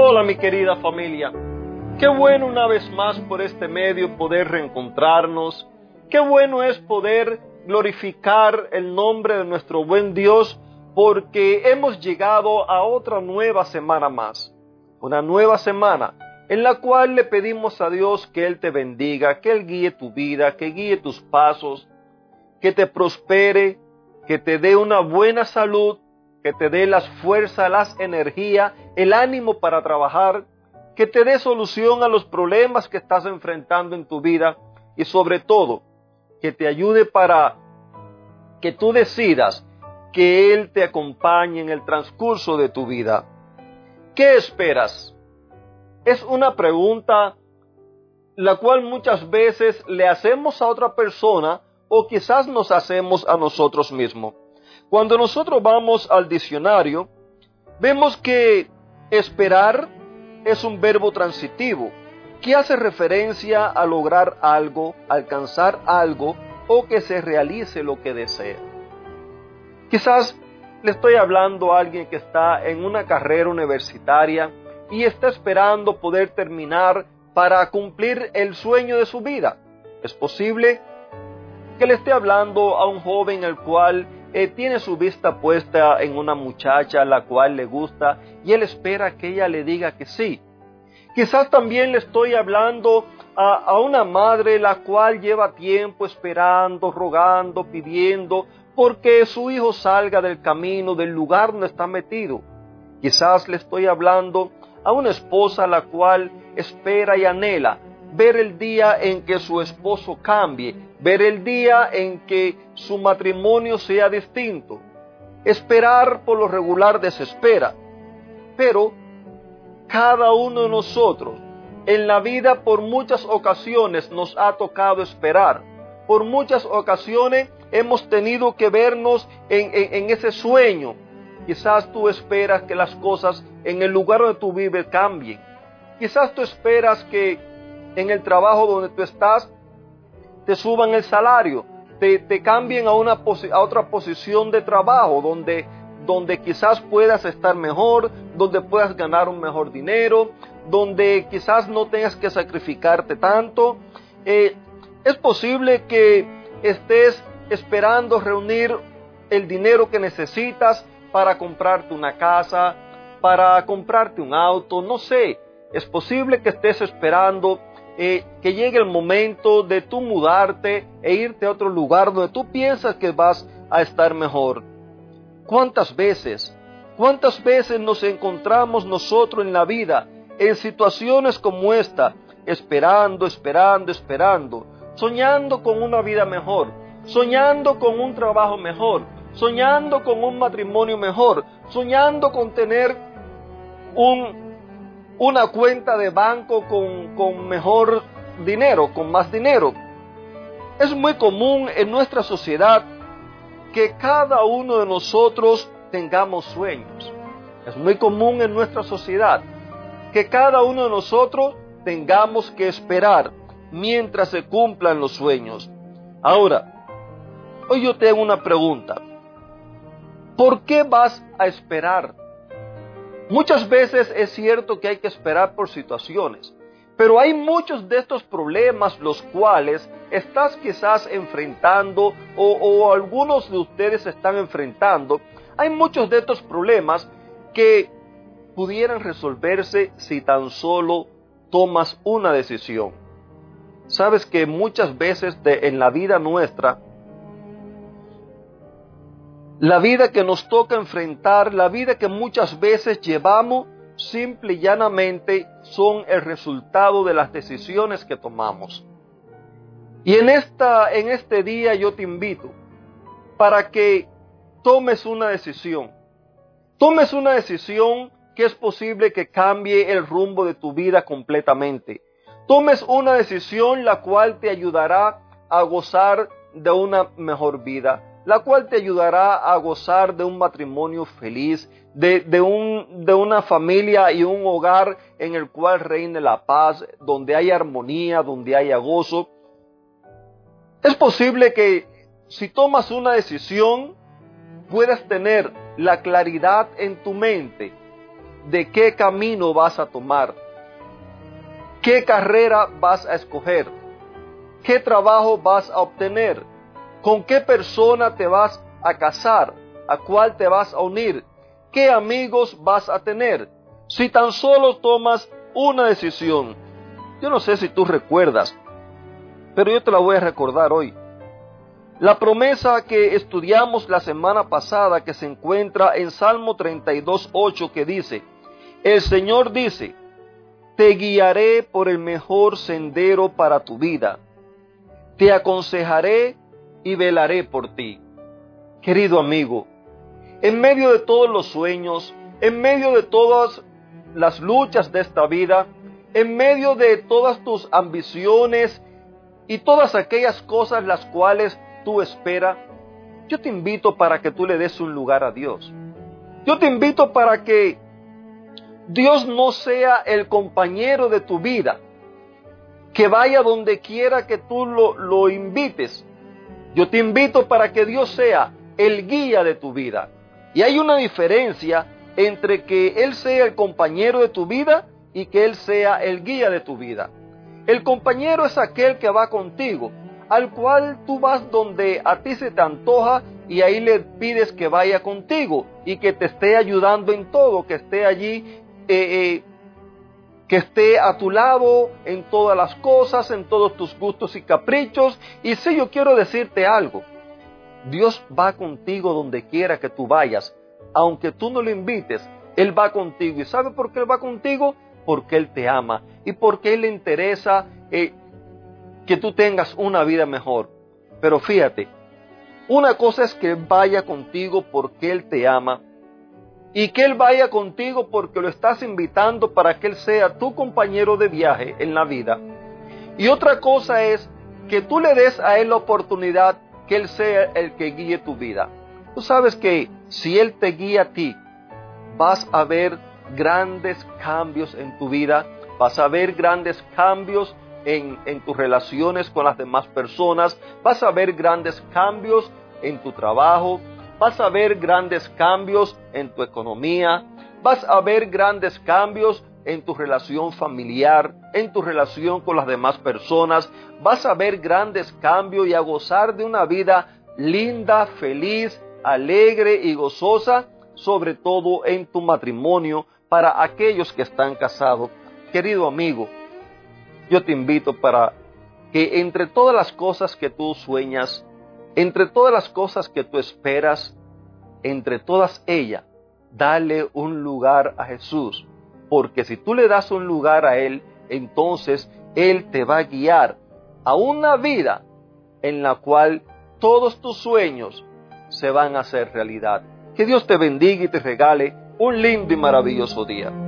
Hola mi querida familia, qué bueno una vez más por este medio poder reencontrarnos, qué bueno es poder glorificar el nombre de nuestro buen Dios porque hemos llegado a otra nueva semana más, una nueva semana en la cual le pedimos a Dios que Él te bendiga, que Él guíe tu vida, que guíe tus pasos, que te prospere, que te dé una buena salud, que te dé las fuerzas, las energías, el ánimo para trabajar, que te dé solución a los problemas que estás enfrentando en tu vida y sobre todo que te ayude para que tú decidas que Él te acompañe en el transcurso de tu vida. ¿Qué esperas? Es una pregunta la cual muchas veces le hacemos a otra persona o quizás nos hacemos a nosotros mismos. Cuando nosotros vamos al diccionario, vemos que esperar es un verbo transitivo que hace referencia a lograr algo, alcanzar algo o que se realice lo que desea. Quizás le estoy hablando a alguien que está en una carrera universitaria y está esperando poder terminar para cumplir el sueño de su vida. Es posible que le esté hablando a un joven el cual eh, tiene su vista puesta en una muchacha a la cual le gusta y él espera que ella le diga que sí. Quizás también le estoy hablando a, a una madre la cual lleva tiempo esperando, rogando, pidiendo, porque su hijo salga del camino, del lugar donde está metido. Quizás le estoy hablando a una esposa la cual espera y anhela ver el día en que su esposo cambie, ver el día en que su matrimonio sea distinto. Esperar por lo regular desespera, pero cada uno de nosotros en la vida por muchas ocasiones nos ha tocado esperar. Por muchas ocasiones hemos tenido que vernos en, en, ese sueño. Quizás tú esperas que las cosas en el lugar donde tú vives cambien. Quizás tú esperas que en el trabajo donde tú estás te suban el salario, te, te cambien a, una a otra posición de trabajo donde, donde quizás puedas estar mejor, donde puedas ganar un mejor dinero, donde quizás no tengas que sacrificarte tanto. Eh, es posible que estés esperando reunir el dinero que necesitas para comprarte una casa, para comprarte un auto, no sé. Es posible que estés esperando eh, que llegue el momento de tú mudarte e irte a otro lugar donde tú piensas que vas a estar mejor. ¿Cuántas veces, cuántas veces nos encontramos nosotros en la vida en situaciones como esta, esperando, esperando, esperando, soñando con una vida mejor, soñando con un trabajo mejor, soñando con un matrimonio mejor, soñando con tener un una cuenta de banco con, mejor dinero, con más dinero. Es muy común en nuestra sociedad que cada uno de nosotros tengamos sueños. Es muy común en nuestra sociedad que cada uno de nosotros tengamos que esperar mientras se cumplan los sueños. Ahora, hoy yo tengo una pregunta. ¿Por qué vas a esperar Muchas veces es cierto que hay que esperar por situaciones, pero hay muchos de estos problemas los cuales estás quizás enfrentando o, algunos de ustedes están enfrentando. Hay muchos de estos problemas que pudieran resolverse si tan solo tomas una decisión. Sabes que muchas veces en la vida nuestra la vida que nos toca enfrentar, la vida que muchas veces llevamos, simple y llanamente son el resultado de las decisiones que tomamos. Y en, esta, en este día yo te invito para que tomes una decisión. Tomes una decisión que es posible que cambie el rumbo de tu vida completamente. Tomes una decisión la cual te ayudará a gozar de una mejor vida, la cual te ayudará a gozar de un matrimonio feliz, de, un, de una familia y un hogar en el cual reine la paz, donde hay armonía, donde haya gozo. Es posible que si tomas una decisión, puedas tener la claridad en tu mente de qué camino vas a tomar, qué carrera vas a escoger, qué trabajo vas a obtener, con qué persona te vas a casar, a cuál te vas a unir, ¿Qué amigos vas a tener? Si tan solo tomas una decisión. Yo no sé si tú recuerdas, pero yo te la voy a recordar hoy. La promesa que estudiamos la semana pasada que se encuentra en Salmo 32.8 que dice, el Señor dice, te guiaré por el mejor sendero para tu vida, te aconsejaré y velaré por ti. Querido amigo, en medio de todos los sueños, en medio de todas las luchas de esta vida, en medio de todas tus ambiciones y todas aquellas cosas las cuales tú esperas, yo te invito para que tú le des un lugar a Dios. Yo te invito para que Dios no sea el compañero de tu vida, que vaya donde quiera que tú lo, lo invites. Yo te invito para que Dios sea el guía de tu vida. Y hay una diferencia entre que Él sea el compañero de tu vida y que Él sea el guía de tu vida. El compañero es aquel que va contigo, al cual tú vas donde a ti se te antoja y ahí le pides que vaya contigo y que te esté ayudando en todo, que esté allí, eh, eh, que esté a tu lado en todas las cosas, en todos tus gustos y caprichos. Y si yo quiero decirte algo, Dios va contigo donde quiera que tú vayas. Aunque tú no lo invites, Él va contigo. ¿Y sabe por qué Él va contigo? Porque Él te ama y porque Él le interesa eh, que tú tengas una vida mejor. Pero fíjate, una cosa es que vaya contigo porque Él te ama y que Él vaya contigo porque lo estás invitando para que Él sea tu compañero de viaje en la vida. Y otra cosa es que tú le des a Él la oportunidad que Él sea el que guíe tu vida. Tú sabes que si Él te guía a ti, vas a ver grandes cambios en tu vida, vas a ver grandes cambios en, en, tus relaciones con las demás personas, vas a ver grandes cambios en tu trabajo, vas a ver grandes cambios en tu economía, vas a ver grandes cambios en tu relación familiar, en tu relación con las demás personas, vas a ver grandes cambios y a gozar de una vida linda, feliz, alegre y gozosa, sobre todo en tu matrimonio para aquellos que están casados. Querido amigo, yo te invito para que entre todas las cosas que tú sueñas, entre todas las cosas que tú esperas, entre todas ellas, dale un lugar a Jesús, porque si tú le das un lugar a Él, entonces Él te va a guiar a una vida en la cual todos tus sueños se van a hacer realidad. Que Dios te bendiga y te regale un lindo y maravilloso día.